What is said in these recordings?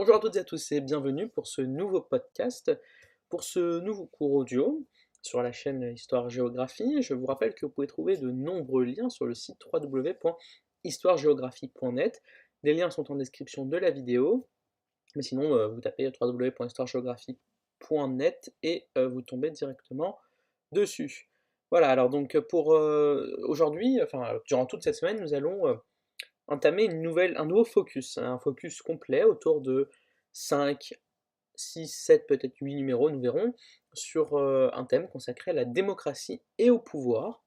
Bonjour à toutes et à tous et bienvenue pour ce nouveau podcast, pour ce nouveau cours audio sur la chaîne Histoire Géographie. Je vous rappelle que vous pouvez trouver de nombreux liens sur le site www.histoiregéographie.net. Les liens sont en description de la vidéo, mais sinon euh, vous tapez www.histoiregéographie.net et euh, vous tombez directement dessus. Voilà, alors donc pour euh, aujourd'hui, enfin durant toute cette semaine, nous allons entamer une nouvelle, un nouveau focus, un focus complet autour de 5, 6, 7, peut-être 8 numéros, nous verrons, sur euh, un thème consacré à la démocratie et au pouvoir,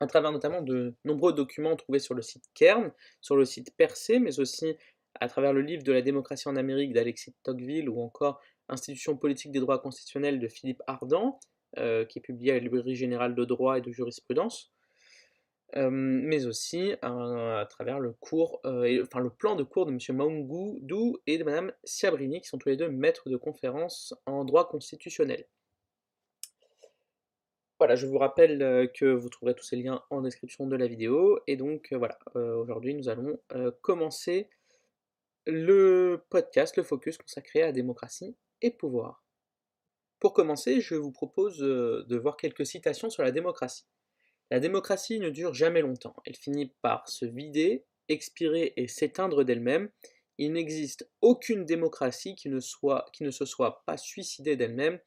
à travers notamment de nombreux documents trouvés sur le site Kern, sur le site Percé, mais aussi à travers le livre de la démocratie en Amérique d'Alexis Tocqueville ou encore Institution politique des droits constitutionnels de Philippe Ardant, euh, qui est publié à la Librairie générale de droit et de jurisprudence mais aussi à, travers le cours, enfin le plan de cours de M. Maungoudou et de Mme Siabrini, qui sont tous les deux maîtres de conférences en droit constitutionnel. Voilà, je vous rappelle que vous trouverez tous ces liens en description de la vidéo, et donc voilà, aujourd'hui nous allons commencer le podcast, le focus consacré à démocratie et pouvoir. Pour commencer, je vous propose de voir quelques citations sur la démocratie. La démocratie ne dure jamais longtemps, elle finit par se vider, expirer et s'éteindre d'elle-même. Il n'existe aucune démocratie qui ne, se soit pas suicidée d'elle-même.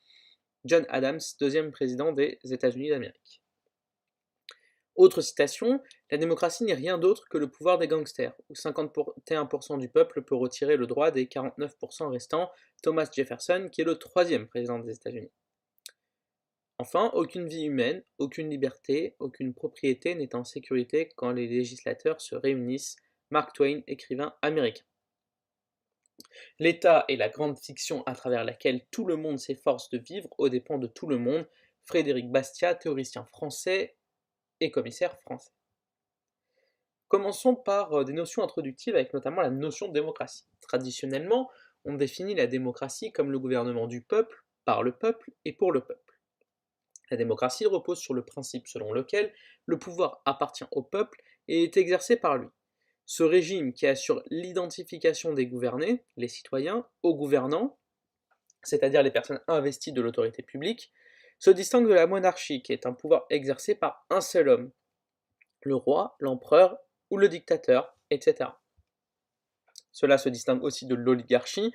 John Adams, deuxième président des États-Unis d'Amérique. Autre citation, la démocratie n'est rien d'autre que le pouvoir des gangsters, où 51% du peuple peut retirer le droit des 49% restants, Thomas Jefferson, qui est le troisième président des États-Unis. Enfin, aucune vie humaine, aucune liberté, aucune propriété n'est en sécurité quand les législateurs se réunissent. Mark Twain, écrivain américain. L'État est la grande fiction à travers laquelle tout le monde s'efforce de vivre aux dépens de tout le monde. Frédéric Bastiat, théoricien français et commissaire français. Commençons par euh, des notions introductives avec notamment la notion de démocratie. Traditionnellement, on définit la démocratie comme le gouvernement du peuple, par le peuple et pour le peuple. La démocratie repose sur le principe selon lequel le pouvoir appartient au peuple et est exercé par lui. Ce régime qui assure l'identification des gouvernés, les citoyens, aux gouvernants, c'est-à-dire les personnes investies de l'autorité publique, se distingue de la monarchie qui est un pouvoir exercé par un seul homme, le roi, l'empereur ou le dictateur, etc. Cela se distingue aussi de l'oligarchie,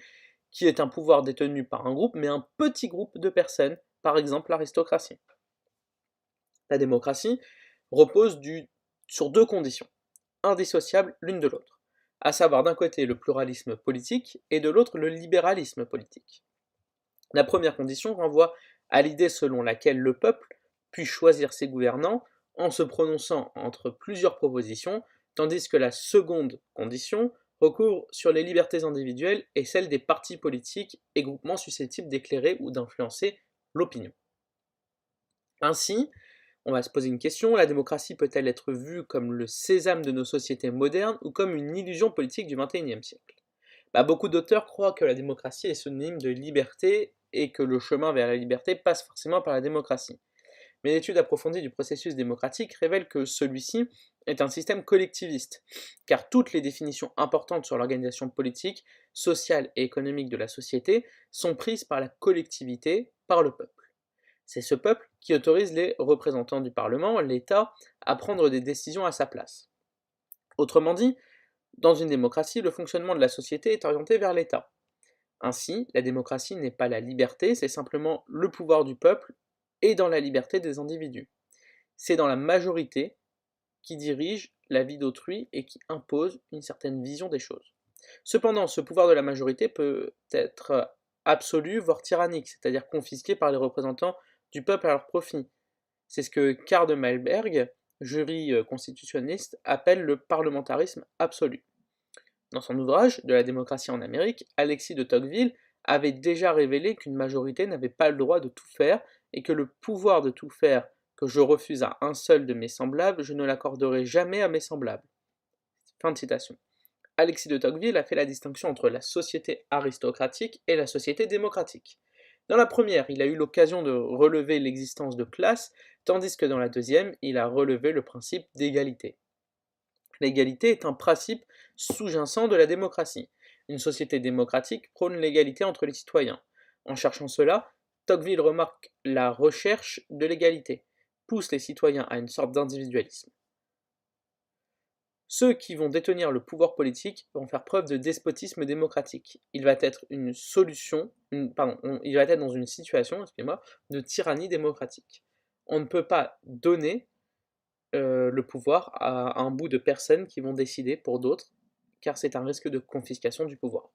qui est un pouvoir détenu par un groupe, mais un petit groupe de personnes par exemple l'aristocratie. La démocratie repose sur deux conditions, indissociables l'une de l'autre, à savoir d'un côté le pluralisme politique et de l'autre le libéralisme politique. La première condition renvoie à l'idée selon laquelle le peuple puisse choisir ses gouvernants en se prononçant entre plusieurs propositions, tandis que la seconde condition recouvre sur les libertés individuelles et celles des partis politiques et groupements susceptibles d'éclairer ou d'influencer l'opinion. Ainsi, on va se poser une question, la démocratie peut-elle être vue comme le sésame de nos sociétés modernes ou comme une illusion politique du XXIe siècle? Bah, Beaucoup d'auteurs croient que la démocratie est synonyme de liberté et que le chemin vers la liberté passe forcément par la démocratie. Mais l'étude approfondie du processus démocratique révèle que celui-ci est un système collectiviste, car toutes les définitions importantes sur l'organisation politique, sociale et économique de la société sont prises par la collectivité, par le peuple. C'est ce peuple qui autorise les représentants du Parlement, l'État, à prendre des décisions à sa place. Autrement dit, dans une démocratie, le fonctionnement de la société est orienté vers l'État. Ainsi, la démocratie n'est pas la liberté, c'est simplement le pouvoir du peuple et dans la liberté des individus. C'est dans la majorité qui dirige la vie d'autrui et qui impose une certaine vision des choses. Cependant, ce pouvoir de la majorité peut être absolu, voire tyrannique, c'est-à-dire confisqué par les représentants du peuple à leur profit. C'est ce que Karl de Malberg, jury euh, constitutionniste, appelle le parlementarisme absolu. Dans son ouvrage De la démocratie en Amérique, Alexis de Tocqueville avait déjà révélé qu'une majorité n'avait pas le droit de tout faire et que le pouvoir de tout faire que je refuse à un seul de mes semblables, je ne l'accorderai jamais à mes semblables. Fin de citation. Alexis de Tocqueville a fait la distinction entre la société aristocratique et la société démocratique. Dans la première, il a eu l'occasion de relever l'existence de classe, tandis que dans la deuxième, il a relevé le principe d'égalité. L'égalité est un principe sous-jacent de la démocratie. Une société démocratique prône l'égalité entre les citoyens. En cherchant cela, Tocqueville remarque la recherche de l'égalité, pousse les citoyens à une sorte d'individualisme. Ceux qui vont détenir le pouvoir politique vont faire preuve de despotisme démocratique. Il va être une solution, il va être dans une situation, excusez-moi, de tyrannie démocratique. On ne peut pas donner euh, le pouvoir à un bout de personnes qui vont décider pour d'autres, car c'est un risque de confiscation du pouvoir.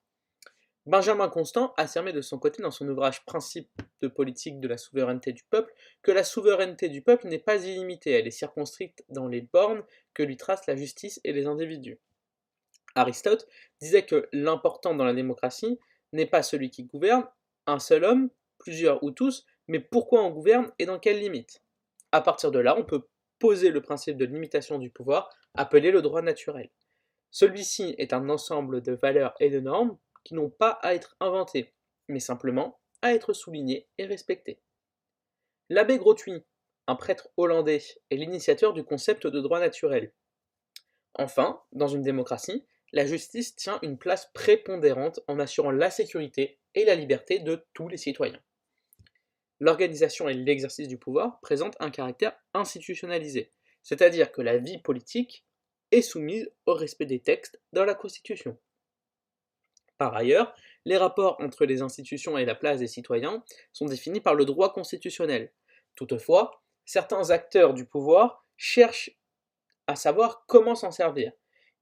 Benjamin Constant affirmait de son côté dans son ouvrage Principe de politique de la souveraineté du peuple que la souveraineté du peuple n'est pas illimitée, elle est circonscrite dans les bornes que lui tracent la justice et les individus. Aristote disait que l'important dans la démocratie n'est pas celui qui gouverne, un seul homme, plusieurs ou tous, mais pourquoi on gouverne et dans quelles limites. À partir de là, on peut poser le principe de limitation du pouvoir, appelé le droit naturel. Celui-ci est un ensemble de valeurs et de normes qui n'ont pas à être inventés, mais simplement à être soulignés et respectés. L'abbé Grothuit, un prêtre hollandais, est l'initiateur du concept de droit naturel. Enfin, dans une démocratie, la justice tient une place prépondérante en assurant la sécurité et la liberté de tous les citoyens. L'organisation et l'exercice du pouvoir présentent un caractère institutionnalisé, c'est-à-dire que la vie politique est soumise au respect des textes dans la Constitution. Par ailleurs, les rapports entre les institutions et la place des citoyens sont définis par le droit constitutionnel. Toutefois, certains acteurs du pouvoir cherchent à savoir comment s'en servir.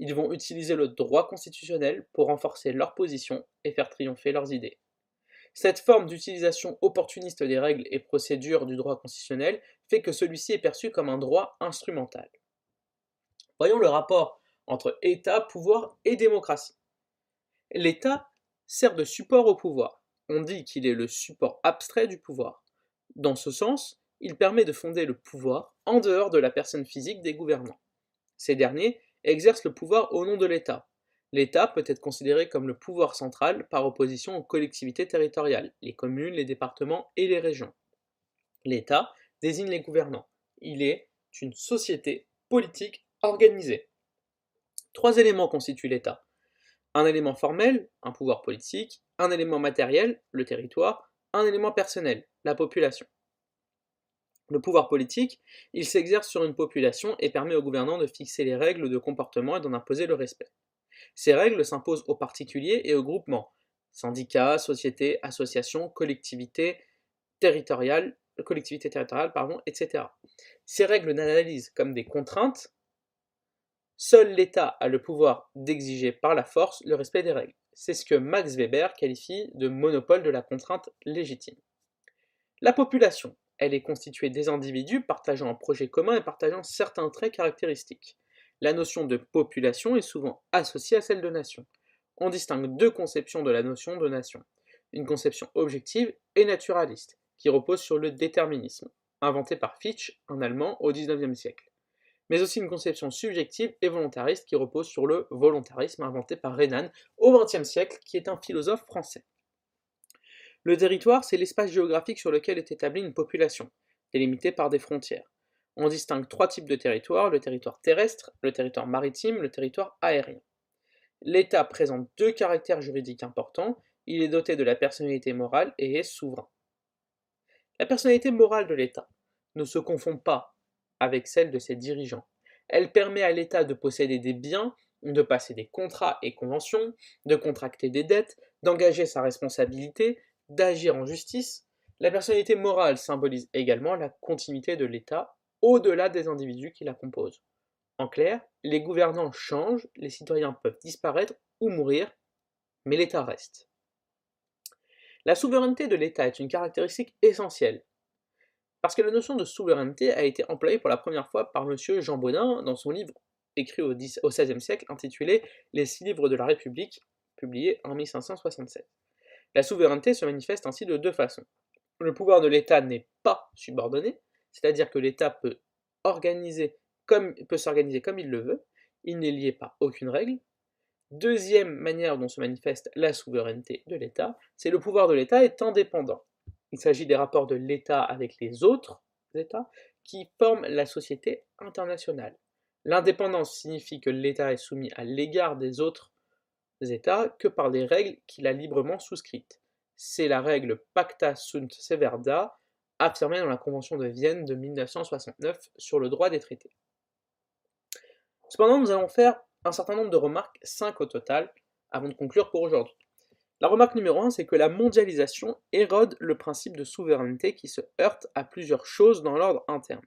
Ils vont utiliser le droit constitutionnel pour renforcer leur position et faire triompher leurs idées. Cette forme d'utilisation opportuniste des règles et procédures du droit constitutionnel fait que celui-ci est perçu comme un droit instrumental. Voyons le rapport entre État, pouvoir et démocratie. L'État sert de support au pouvoir. On dit qu'il est le support abstrait du pouvoir. Dans ce sens, il permet de fonder le pouvoir en dehors de la personne physique des gouvernants. Ces derniers exercent le pouvoir au nom de l'État. L'État peut être considéré comme le pouvoir central par opposition aux collectivités territoriales, les communes, les départements et les régions. L'État désigne les gouvernants. Il est une société politique organisée. Trois éléments constituent l'État un élément formel, un pouvoir politique, un élément matériel, le territoire, un élément personnel, la population. Le pouvoir politique, il s'exerce sur une population et permet aux gouvernants de fixer les règles de comportement et d'en imposer le respect. Ces règles s'imposent aux particuliers et aux groupements, syndicats, sociétés, associations, collectivités territoriales, collectivités territoriales pardon, etc. Ces règles n'analysent comme des contraintes Seul l'État a le pouvoir d'exiger par la force le respect des règles. C'est ce que Max Weber qualifie de monopole de la contrainte légitime. La population, elle est constituée des individus partageant un projet commun et partageant certains traits caractéristiques. La notion de population est souvent associée à celle de nation. On distingue deux conceptions de la notion de nation. Une conception objective et naturaliste, qui repose sur le déterminisme, inventé par Fichte, un Allemand, au XIXe siècle mais aussi une conception subjective et volontariste qui repose sur le volontarisme inventé par Renan au XXe siècle, qui est un philosophe français. Le territoire, c'est l'espace géographique sur lequel est établie une population, délimitée par des frontières. On distingue trois types de territoires, le territoire terrestre, le territoire maritime, le territoire aérien. L'État présente deux caractères juridiques importants, il est doté de la personnalité morale et est souverain. La personnalité morale de l'État ne se confond pas avec celle de ses dirigeants. Elle permet à l'État de posséder des biens, de passer des contrats et conventions, de contracter des dettes, d'engager sa responsabilité, d'agir en justice. La personnalité morale symbolise également la continuité de l'État au-delà des individus qui la composent. En clair, les gouvernants changent, les citoyens peuvent disparaître ou mourir, mais l'État reste. La souveraineté de l'État est une caractéristique essentielle. Parce que la notion de souveraineté a été employée pour la première fois par M. Jean Baudin dans son livre écrit au, XVIe siècle intitulé Les six livres de la République, publié en 1567. La souveraineté se manifeste ainsi de deux façons. Le pouvoir de l'État n'est pas subordonné, c'est-à-dire que l'État peut peut s'organiser comme il le veut, il n'est lié par aucune règle. Deuxième manière dont se manifeste la souveraineté de l'État, c'est le pouvoir de l'État est indépendant. Il s'agit des rapports de l'État avec les autres États qui forment la société internationale. L'indépendance signifie que l'État est soumis à l'égard des autres États que par des règles qu'il a librement souscrites. C'est la règle Pacta sunt severda, affirmée dans la Convention de Vienne de 1969 sur le droit des traités. Cependant, nous allons faire un certain nombre de remarques, 5 au total, avant de conclure pour aujourd'hui. La remarque numéro 1, c'est que la mondialisation érode le principe de souveraineté qui se heurte à plusieurs choses dans l'ordre interne.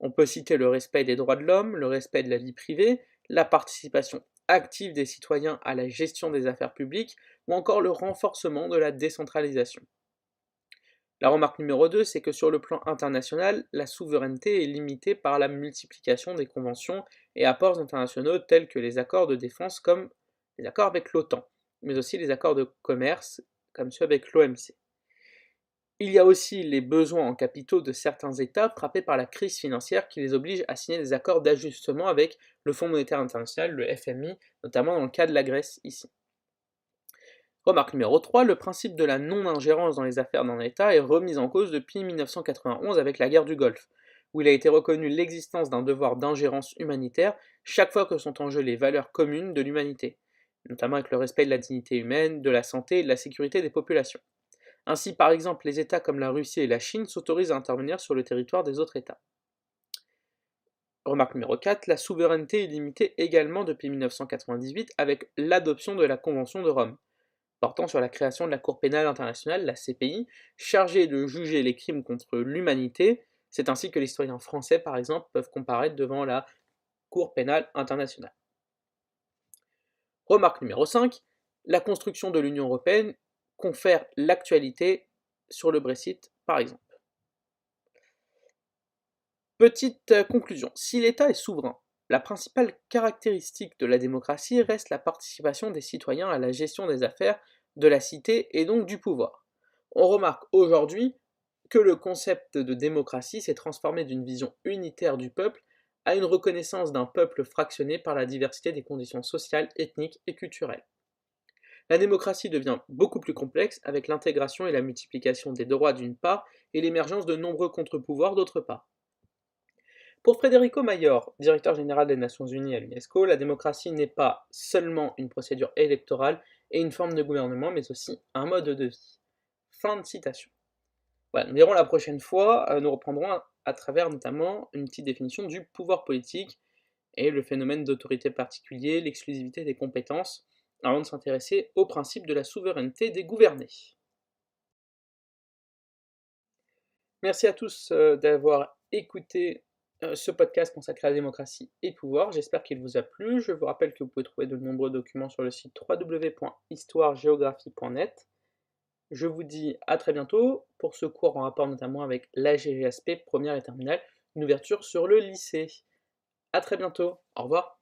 On peut citer le respect des droits de l'homme, le respect de la vie privée, la participation active des citoyens à la gestion des affaires publiques, ou encore le renforcement de la décentralisation. La remarque numéro 2, c'est que sur le plan international, la souveraineté est limitée par la multiplication des conventions et apports internationaux tels que les accords de défense comme les accords avec l'OTAN, mais aussi les accords de commerce comme ceux avec l'OMC. Il y a aussi les besoins en capitaux de certains États frappés par la crise financière qui les oblige à signer des accords d'ajustement avec le Fonds monétaire international, le FMI, notamment dans le cas de la Grèce ici. Remarque numéro 3, le principe de la non-ingérence dans les affaires d'un État est remis en cause depuis 1991 avec la guerre du Golfe, où il a été reconnu l'existence d'un devoir d'ingérence humanitaire chaque fois que sont en jeu les valeurs communes de l'humanité, notamment avec le respect de la dignité humaine, de la santé et de la sécurité des populations. Ainsi, par exemple, les États comme la Russie et la Chine s'autorisent à intervenir sur le territoire des autres États. Remarque numéro 4, la souveraineté est limitée également depuis 1998 avec l'adoption de la Convention de Rome, portant sur la création de la Cour pénale internationale, la CPI, chargée de juger les crimes contre l'humanité. C'est ainsi que les citoyens français, par exemple, peuvent comparaître devant la Cour pénale internationale. Remarque numéro 5, la construction de l'Union européenne confère l'actualité sur le Brexit, par exemple. Petite euh, conclusion, si l'État est souverain, la principale caractéristique de la démocratie reste la participation des citoyens à la gestion des affaires de la cité et donc du pouvoir. On remarque aujourd'hui que le concept de démocratie s'est transformé d'une vision unitaire du peuple à une reconnaissance d'un peuple fractionné par la diversité des conditions sociales, ethniques et culturelles. La démocratie devient beaucoup plus complexe avec l'intégration et la multiplication des droits d'une part et l'émergence de nombreux contre-pouvoirs d'autre part. Pour Federico Mayor, directeur général des Nations Unies à l'UNESCO, la démocratie n'est pas seulement une procédure électorale et une forme de gouvernement, mais aussi un mode de vie. Fin de citation. Voilà, nous verrons la prochaine fois, euh, nous reprendrons à travers notamment une petite définition du pouvoir politique et le phénomène d'autorité particulier, l'exclusivité des compétences, avant de s'intéresser au principe de la souveraineté des gouvernés. Merci à tous euh, d'avoir écouté euh, ce podcast consacré à la démocratie et pouvoir. J'espère qu'il vous a plu. Je vous rappelle que vous pouvez trouver de nombreux documents sur le site www.histoiregéographie.net. Je vous dis à très bientôt pour ce cours en rapport notamment avec l'AGGSP, première et terminale, une ouverture sur le lycée. A très bientôt. Au revoir.